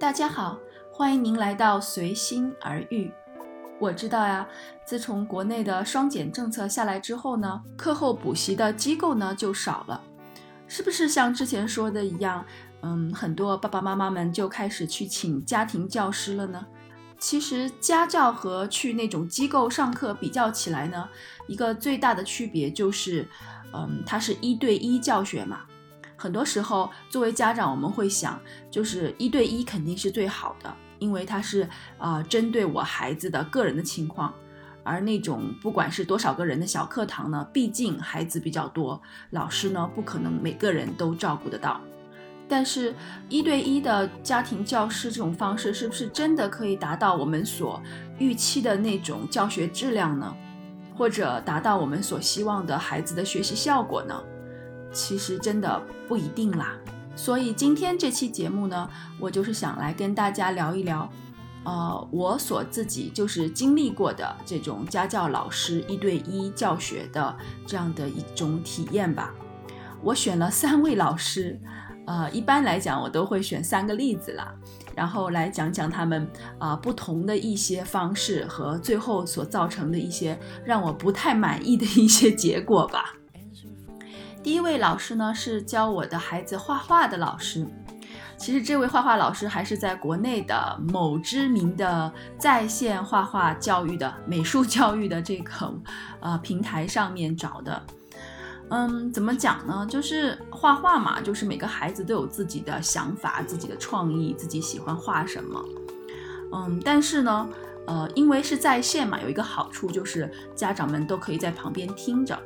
大家好，欢迎您来到随心而遇。我知道呀，自从国内的双减政策下来之后呢，课后补习的机构呢就少了，是不是像之前说的一样？嗯，很多爸爸妈妈们就开始去请家庭教师了呢。其实家教和去那种机构上课比较起来呢，一个最大的区别就是，嗯，它是一对一教学嘛。很多时候，作为家长，我们会想，就是一对一肯定是最好的，因为它是啊针对我孩子的个人的情况。而那种不管是多少个人的小课堂呢，毕竟孩子比较多，老师呢不可能每个人都照顾得到。但是，一对一的家庭教师这种方式，是不是真的可以达到我们所预期的那种教学质量呢？或者达到我们所希望的孩子的学习效果呢？其实真的不一定啦，所以今天这期节目呢，我就是想来跟大家聊一聊，呃，我所自己就是经历过的这种家教老师一对一教学的这样的一种体验吧。我选了三位老师，呃，一般来讲我都会选三个例子啦，然后来讲讲他们啊不同的一些方式和最后所造成的一些让我不太满意的一些结果吧。第一位老师呢是教我的孩子画画的老师，其实这位画画老师还是在国内的某知名的在线画画教育的美术教育的这个呃平台上面找的。嗯，怎么讲呢？就是画画嘛，就是每个孩子都有自己的想法、自己的创意、自己喜欢画什么。嗯，但是呢，呃，因为是在线嘛，有一个好处就是家长们都可以在旁边听着。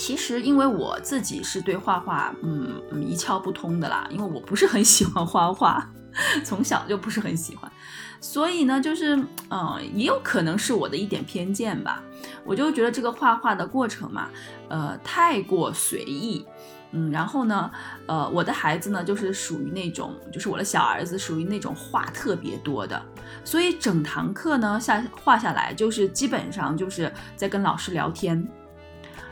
其实，因为我自己是对画画，嗯，一窍不通的啦。因为我不是很喜欢画画，从小就不是很喜欢，所以呢，就是，嗯，也有可能是我的一点偏见吧。我就觉得这个画画的过程嘛，呃，太过随意，嗯，然后呢，呃，我的孩子呢，就是属于那种，就是我的小儿子属于那种话特别多的，所以整堂课呢下画下来，就是基本上就是在跟老师聊天。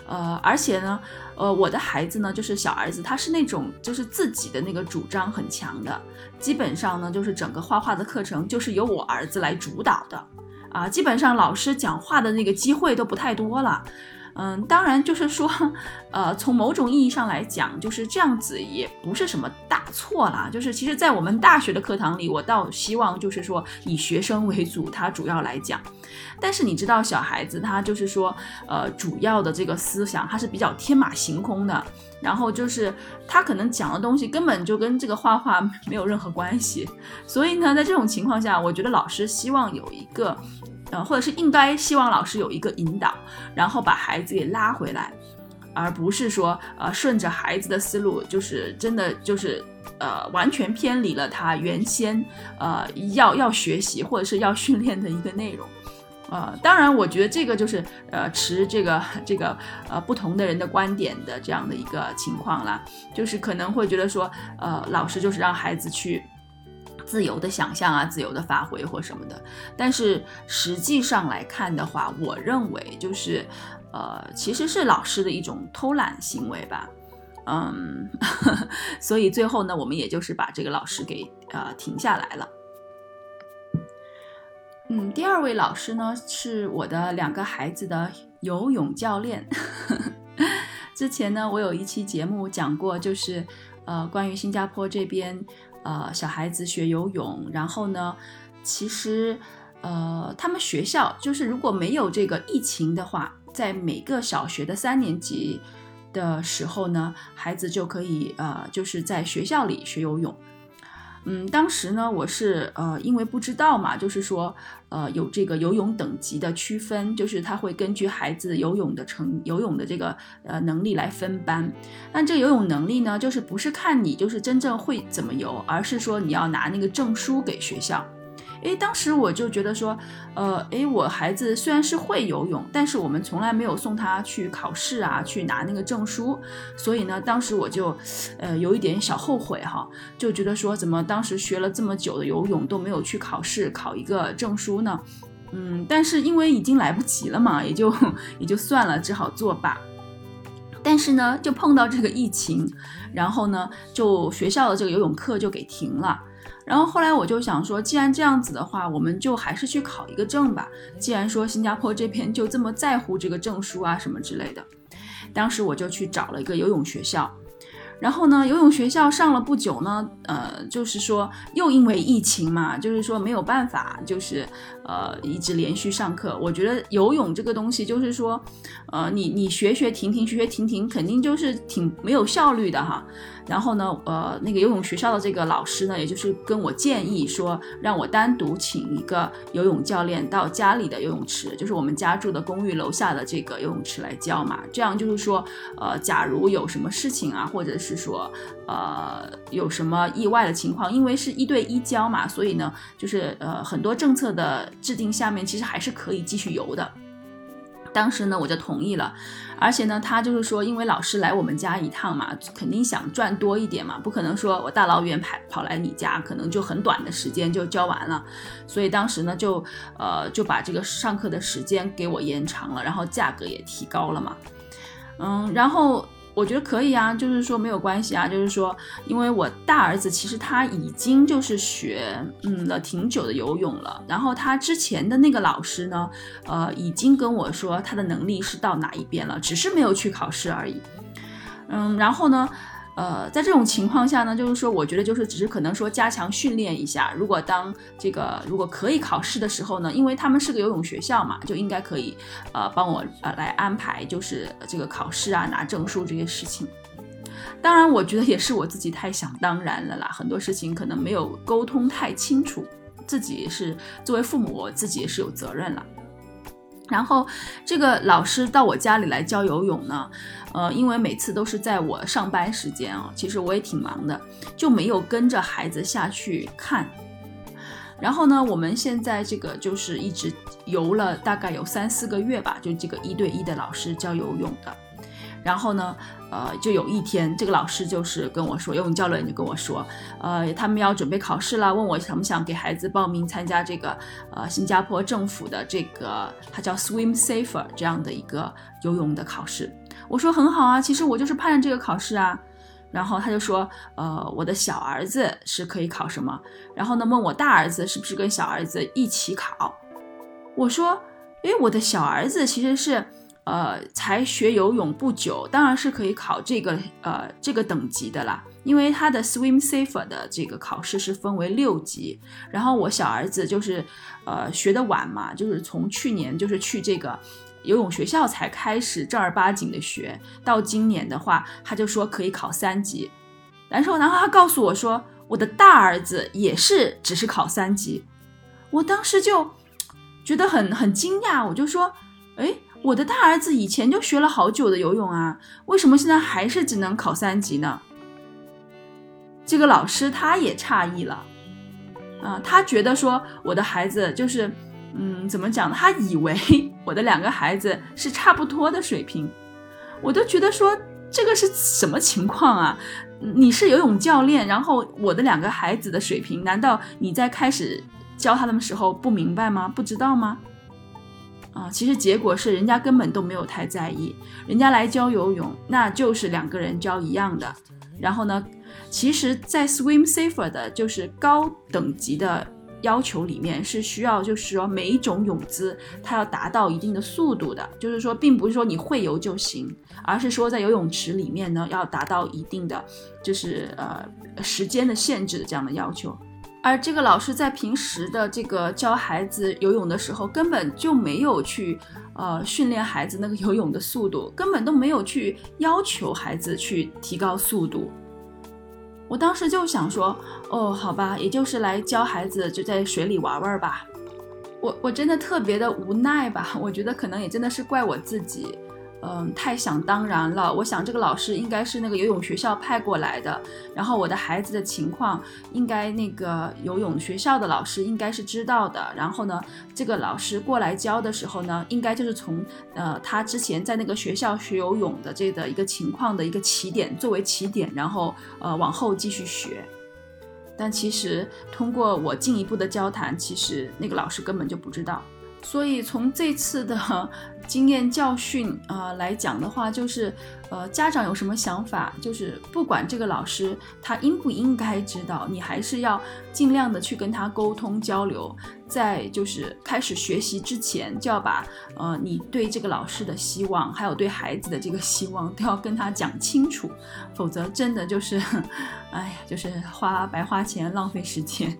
呃，而且呢，呃，我的孩子呢，就是小儿子，他是那种就是自己的那个主张很强的，基本上呢，就是整个画画的课程就是由我儿子来主导的，啊，基本上老师讲话的那个机会都不太多了。嗯，当然就是说，呃，从某种意义上来讲，就是这样子也不是什么大错啦。就是其实，在我们大学的课堂里，我倒希望就是说以学生为主，他主要来讲。但是你知道，小孩子他就是说，呃，主要的这个思想他是比较天马行空的，然后就是他可能讲的东西根本就跟这个画画没有任何关系。所以呢，在这种情况下，我觉得老师希望有一个。呃，或者是应该希望老师有一个引导，然后把孩子给拉回来，而不是说呃顺着孩子的思路，就是真的就是呃完全偏离了他原先呃要要学习或者是要训练的一个内容。呃，当然我觉得这个就是呃持这个这个呃不同的人的观点的这样的一个情况啦，就是可能会觉得说呃老师就是让孩子去。自由的想象啊，自由的发挥或什么的，但是实际上来看的话，我认为就是，呃，其实是老师的一种偷懒行为吧，嗯，所以最后呢，我们也就是把这个老师给呃停下来了。嗯，第二位老师呢是我的两个孩子的游泳教练，之前呢我有一期节目讲过，就是呃关于新加坡这边。呃，小孩子学游泳，然后呢，其实，呃，他们学校就是如果没有这个疫情的话，在每个小学的三年级的时候呢，孩子就可以呃，就是在学校里学游泳。嗯，当时呢，我是呃，因为不知道嘛，就是说，呃，有这个游泳等级的区分，就是他会根据孩子游泳的成游泳的这个呃能力来分班。那这个游泳能力呢，就是不是看你就是真正会怎么游，而是说你要拿那个证书给学校。诶，当时我就觉得说，呃，诶，我孩子虽然是会游泳，但是我们从来没有送他去考试啊，去拿那个证书，所以呢，当时我就，呃，有一点小后悔哈，就觉得说，怎么当时学了这么久的游泳都没有去考试考一个证书呢？嗯，但是因为已经来不及了嘛，也就 也就算了，只好作罢。但是呢，就碰到这个疫情，然后呢，就学校的这个游泳课就给停了。然后后来我就想说，既然这样子的话，我们就还是去考一个证吧。既然说新加坡这边就这么在乎这个证书啊什么之类的，当时我就去找了一个游泳学校。然后呢，游泳学校上了不久呢，呃，就是说又因为疫情嘛，就是说没有办法，就是呃一直连续上课。我觉得游泳这个东西，就是说，呃，你你学学停停，学学停停，肯定就是挺没有效率的哈。然后呢，呃，那个游泳学校的这个老师呢，也就是跟我建议说，让我单独请一个游泳教练到家里的游泳池，就是我们家住的公寓楼下的这个游泳池来教嘛。这样就是说，呃，假如有什么事情啊，或者是说，呃，有什么意外的情况，因为是一对一教嘛，所以呢，就是呃，很多政策的制定下面，其实还是可以继续游的。当时呢，我就同意了，而且呢，他就是说，因为老师来我们家一趟嘛，肯定想赚多一点嘛，不可能说我大老远跑跑来你家，可能就很短的时间就教完了，所以当时呢，就呃就把这个上课的时间给我延长了，然后价格也提高了嘛，嗯，然后。我觉得可以啊，就是说没有关系啊，就是说，因为我大儿子其实他已经就是学嗯了挺久的游泳了，然后他之前的那个老师呢，呃，已经跟我说他的能力是到哪一边了，只是没有去考试而已，嗯，然后呢。呃，在这种情况下呢，就是说，我觉得就是只是可能说加强训练一下。如果当这个如果可以考试的时候呢，因为他们是个游泳学校嘛，就应该可以呃帮我呃来安排，就是这个考试啊、拿证书这些事情。当然，我觉得也是我自己太想当然了啦，很多事情可能没有沟通太清楚，自己是作为父母，我自己也是有责任了。然后这个老师到我家里来教游泳呢，呃，因为每次都是在我上班时间啊，其实我也挺忙的，就没有跟着孩子下去看。然后呢，我们现在这个就是一直游了大概有三四个月吧，就这个一对一的老师教游泳的。然后呢，呃，就有一天，这个老师就是跟我说，游泳教练就跟我说，呃，他们要准备考试了，问我想不想给孩子报名参加这个，呃，新加坡政府的这个，它叫 Swim Safer 这样的一个游泳的考试。我说很好啊，其实我就是盼着这个考试啊。然后他就说，呃，我的小儿子是可以考什么？然后呢，问我大儿子是不是跟小儿子一起考？我说，诶，我的小儿子其实是。呃，才学游泳不久，当然是可以考这个呃这个等级的啦。因为他的 Swim Safer 的这个考试是分为六级，然后我小儿子就是呃学的晚嘛，就是从去年就是去这个游泳学校才开始正儿八经的学，到今年的话，他就说可以考三级。然后然后他告诉我说，我的大儿子也是只是考三级，我当时就觉得很很惊讶，我就说，哎。我的大儿子以前就学了好久的游泳啊，为什么现在还是只能考三级呢？这个老师他也诧异了，啊，他觉得说我的孩子就是，嗯，怎么讲？他以为 我的两个孩子是差不多的水平，我都觉得说这个是什么情况啊？你是游泳教练，然后我的两个孩子的水平，难道你在开始教他们的时候不明白吗？不知道吗？啊，其实结果是人家根本都没有太在意，人家来教游泳，那就是两个人教一样的。然后呢，其实，在 Swim Safer 的就是高等级的要求里面，是需要就是说每一种泳姿它要达到一定的速度的，就是说并不是说你会游就行，而是说在游泳池里面呢要达到一定的就是呃时间的限制的这样的要求。而这个老师在平时的这个教孩子游泳的时候，根本就没有去呃训练孩子那个游泳的速度，根本都没有去要求孩子去提高速度。我当时就想说，哦，好吧，也就是来教孩子就在水里玩玩吧。我我真的特别的无奈吧，我觉得可能也真的是怪我自己。嗯，太想当然了。我想这个老师应该是那个游泳学校派过来的，然后我的孩子的情况，应该那个游泳学校的老师应该是知道的。然后呢，这个老师过来教的时候呢，应该就是从呃他之前在那个学校学游泳的这个一个情况的一个起点作为起点，然后呃往后继续学。但其实通过我进一步的交谈，其实那个老师根本就不知道。所以从这次的 经验教训啊来讲的话，就是呃家长有什么想法，就是不管这个老师他应不应该知道，你还是要尽量的去跟他沟通交流，在就是开始学习之前，就要把呃你对这个老师的希望，还有对孩子的这个希望都要跟他讲清楚，否则真的就是，哎呀，就是花白花钱，浪费时间。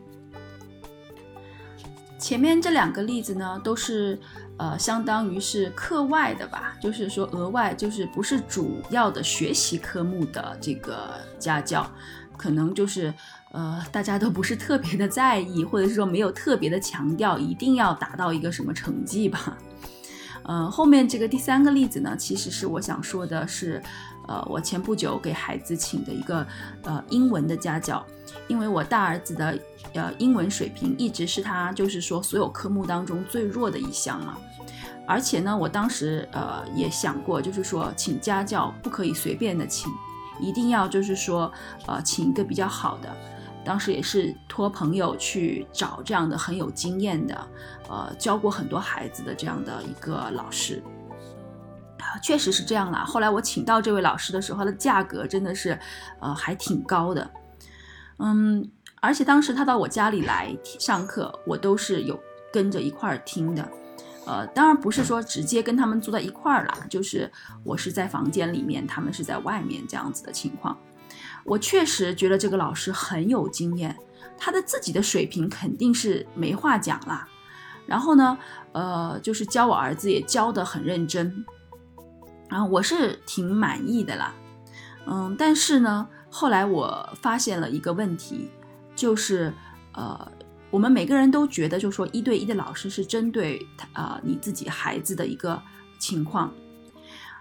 前面这两个例子呢，都是呃，相当于是课外的吧，就是说额外，就是不是主要的学习科目的这个家教，可能就是呃，大家都不是特别的在意，或者是说没有特别的强调一定要达到一个什么成绩吧。呃，后面这个第三个例子呢，其实是我想说的是，呃，我前不久给孩子请的一个呃英文的家教。因为我大儿子的呃英文水平一直是他就是说所有科目当中最弱的一项嘛，而且呢，我当时呃也想过，就是说请家教不可以随便的请，一定要就是说呃请一个比较好的。当时也是托朋友去找这样的很有经验的，呃教过很多孩子的这样的一个老师，确实是这样啦。后来我请到这位老师的时候，他的价格真的是呃还挺高的。嗯，而且当时他到我家里来上课，我都是有跟着一块儿听的。呃，当然不是说直接跟他们坐在一块儿啦，就是我是在房间里面，他们是在外面这样子的情况。我确实觉得这个老师很有经验，他的自己的水平肯定是没话讲啦。然后呢，呃，就是教我儿子也教得很认真，然后我是挺满意的啦。嗯，但是呢。后来我发现了一个问题，就是呃，我们每个人都觉得，就说一对一的老师是针对他啊你自己孩子的一个情况，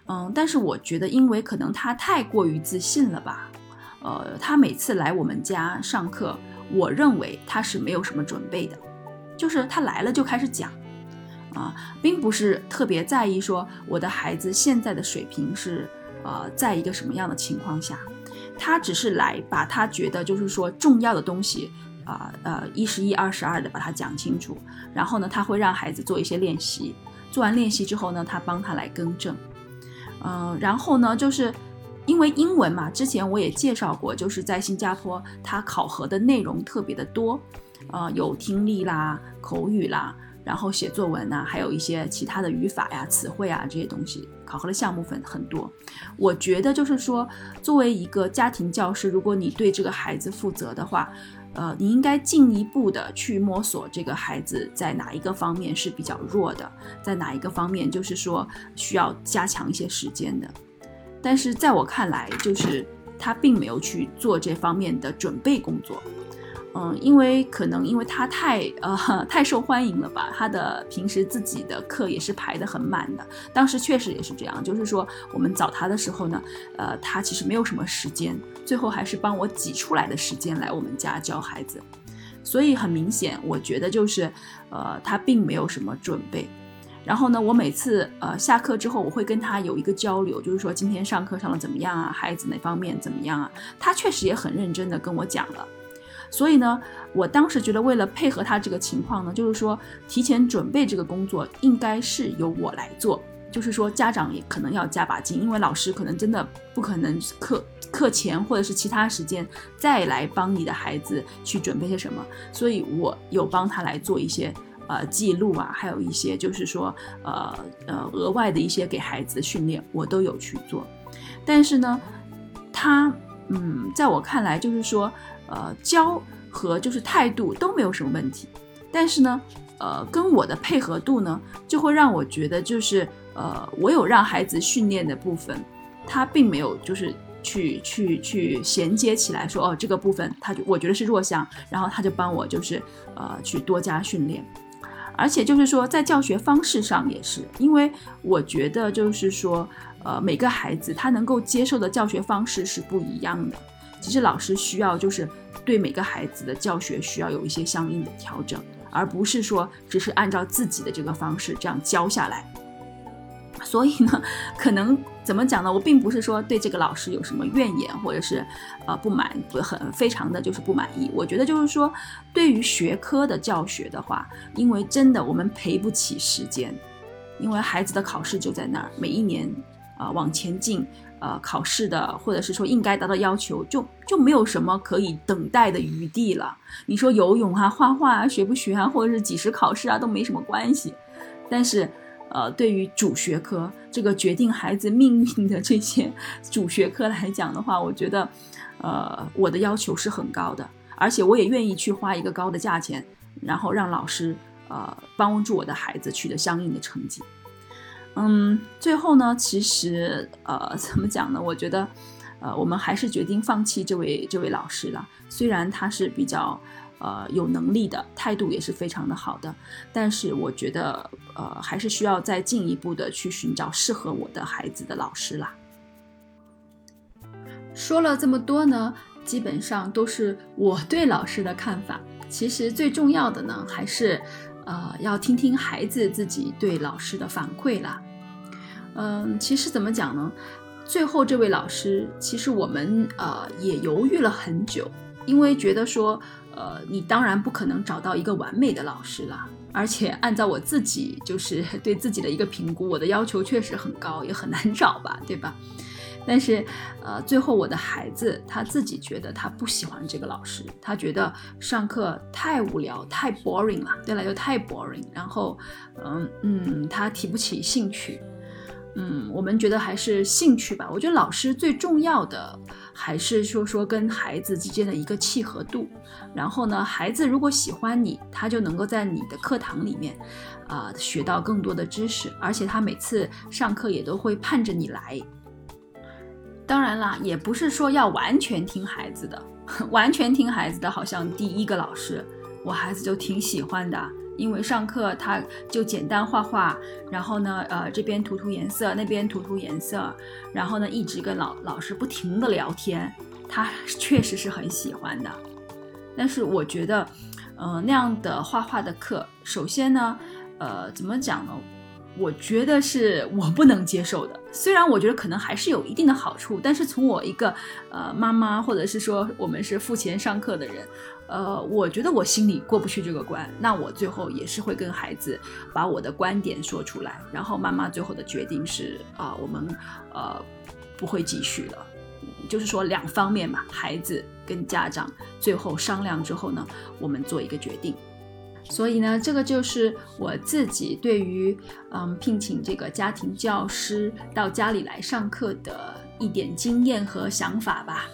嗯，但是我觉得，因为可能他太过于自信了吧，呃，他每次来我们家上课，我认为他是没有什么准备的，就是他来了就开始讲，啊，并不是特别在意说我的孩子现在的水平是呃在一个什么样的情况下。他只是来把他觉得就是说重要的东西，啊呃一十一二十二的把它讲清楚，然后呢他会让孩子做一些练习，做完练习之后呢他帮他来更正，嗯然后呢就是因为英文嘛，之前我也介绍过，就是在新加坡它考核的内容特别的多，呃有听力啦、口语啦。然后写作文呐，还有一些其他的语法呀、词汇啊这些东西，考核的项目分很多。我觉得就是说，作为一个家庭教师，如果你对这个孩子负责的话，呃，你应该进一步的去摸索这个孩子在哪一个方面是比较弱的，在哪一个方面就是说需要加强一些时间的。但是在我看来，就是他并没有去做这方面的准备工作。嗯，因为可能因为他太呃 太受欢迎了吧，他的平时自己的课也是排得很满的。当时确实也是这样，就是说我们找他的时候呢，呃，他其实没有什么时间，最后还是帮我挤出来的时间来我们家教孩子。所以很明显，我觉得就是呃他并没有什么准备。然后呢，我每次呃下课之后，我会跟他有一个交流，就是说今天上课上的怎么样啊，孩子哪方面怎么样啊？他确实也很认真的跟我讲了。所以呢，我当时觉得，为了配合他这个情况呢，就是说提前准备这个工作应该是由我来做。就是说家长也可能要加把劲，因为老师可能真的不可能课课前或者是其他时间再来帮你的孩子去准备些什么。所以我有帮他来做一些呃记录啊，还有一些就是说呃呃额外的一些给孩子的训练，我都有去做。但是呢，他嗯，在我看来就是说。呃，教和就是态度都没有什么问题，但是呢，呃，跟我的配合度呢，就会让我觉得就是呃，我有让孩子训练的部分，他并没有就是去去去衔接起来，说哦，这个部分他就我觉得是弱项，然后他就帮我就是呃去多加训练，而且就是说在教学方式上也是，因为我觉得就是说呃每个孩子他能够接受的教学方式是不一样的。其实老师需要就是对每个孩子的教学需要有一些相应的调整，而不是说只是按照自己的这个方式这样教下来。所以呢，可能怎么讲呢？我并不是说对这个老师有什么怨言，或者是呃不满，很非常的就是不满意。我觉得就是说，对于学科的教学的话，因为真的我们赔不起时间，因为孩子的考试就在那儿，每一年啊往前进，呃考试的或者是说应该达到要求，就就没有什么可以等待的余地了。你说游泳啊、画画啊、学不学啊，或者是几时考试啊，都没什么关系。但是。呃，对于主学科这个决定孩子命运的这些主学科来讲的话，我觉得，呃，我的要求是很高的，而且我也愿意去花一个高的价钱，然后让老师呃帮助我的孩子取得相应的成绩。嗯，最后呢，其实呃，怎么讲呢？我觉得，呃，我们还是决定放弃这位这位老师了，虽然他是比较。呃，有能力的态度也是非常的好的，但是我觉得，呃，还是需要再进一步的去寻找适合我的孩子的老师啦。说了这么多呢，基本上都是我对老师的看法。其实最重要的呢，还是呃要听听孩子自己对老师的反馈啦。嗯，其实怎么讲呢？最后这位老师，其实我们呃也犹豫了很久，因为觉得说。呃，你当然不可能找到一个完美的老师了，而且按照我自己就是对自己的一个评估，我的要求确实很高，也很难找吧，对吧？但是，呃，最后我的孩子他自己觉得他不喜欢这个老师，他觉得上课太无聊，太 boring 了，对了，又太 boring，然后，嗯嗯，他提不起兴趣。嗯，我们觉得还是兴趣吧。我觉得老师最重要的还是说说跟孩子之间的一个契合度。然后呢，孩子如果喜欢你，他就能够在你的课堂里面，啊，学到更多的知识。而且他每次上课也都会盼着你来。当然啦，也不是说要完全听孩子的，完全听孩子的，好像第一个老师，我孩子就挺喜欢的。因为上课他就简单画画，然后呢，呃，这边涂涂颜色，那边涂涂颜色，然后呢，一直跟老老师不停的聊天，他确实是很喜欢的。但是我觉得，呃，那样的画画的课，首先呢，呃，怎么讲呢？我觉得是我不能接受的。虽然我觉得可能还是有一定的好处，但是从我一个呃妈妈，或者是说我们是付钱上课的人，呃，我觉得我心里过不去这个关。那我最后也是会跟孩子把我的观点说出来，然后妈妈最后的决定是啊，我们呃不会继续了。就是说两方面嘛，孩子跟家长最后商量之后呢，我们做一个决定。所以呢，这个就是我自己对于嗯聘请这个家庭教师到家里来上课的一点经验和想法吧。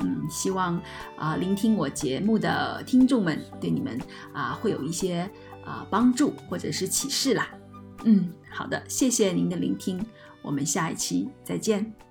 嗯，希望啊聆听我节目的听众们对你们啊会有一些啊帮助或者是启示啦。嗯，好的，谢谢您的聆听，我们下一期再见。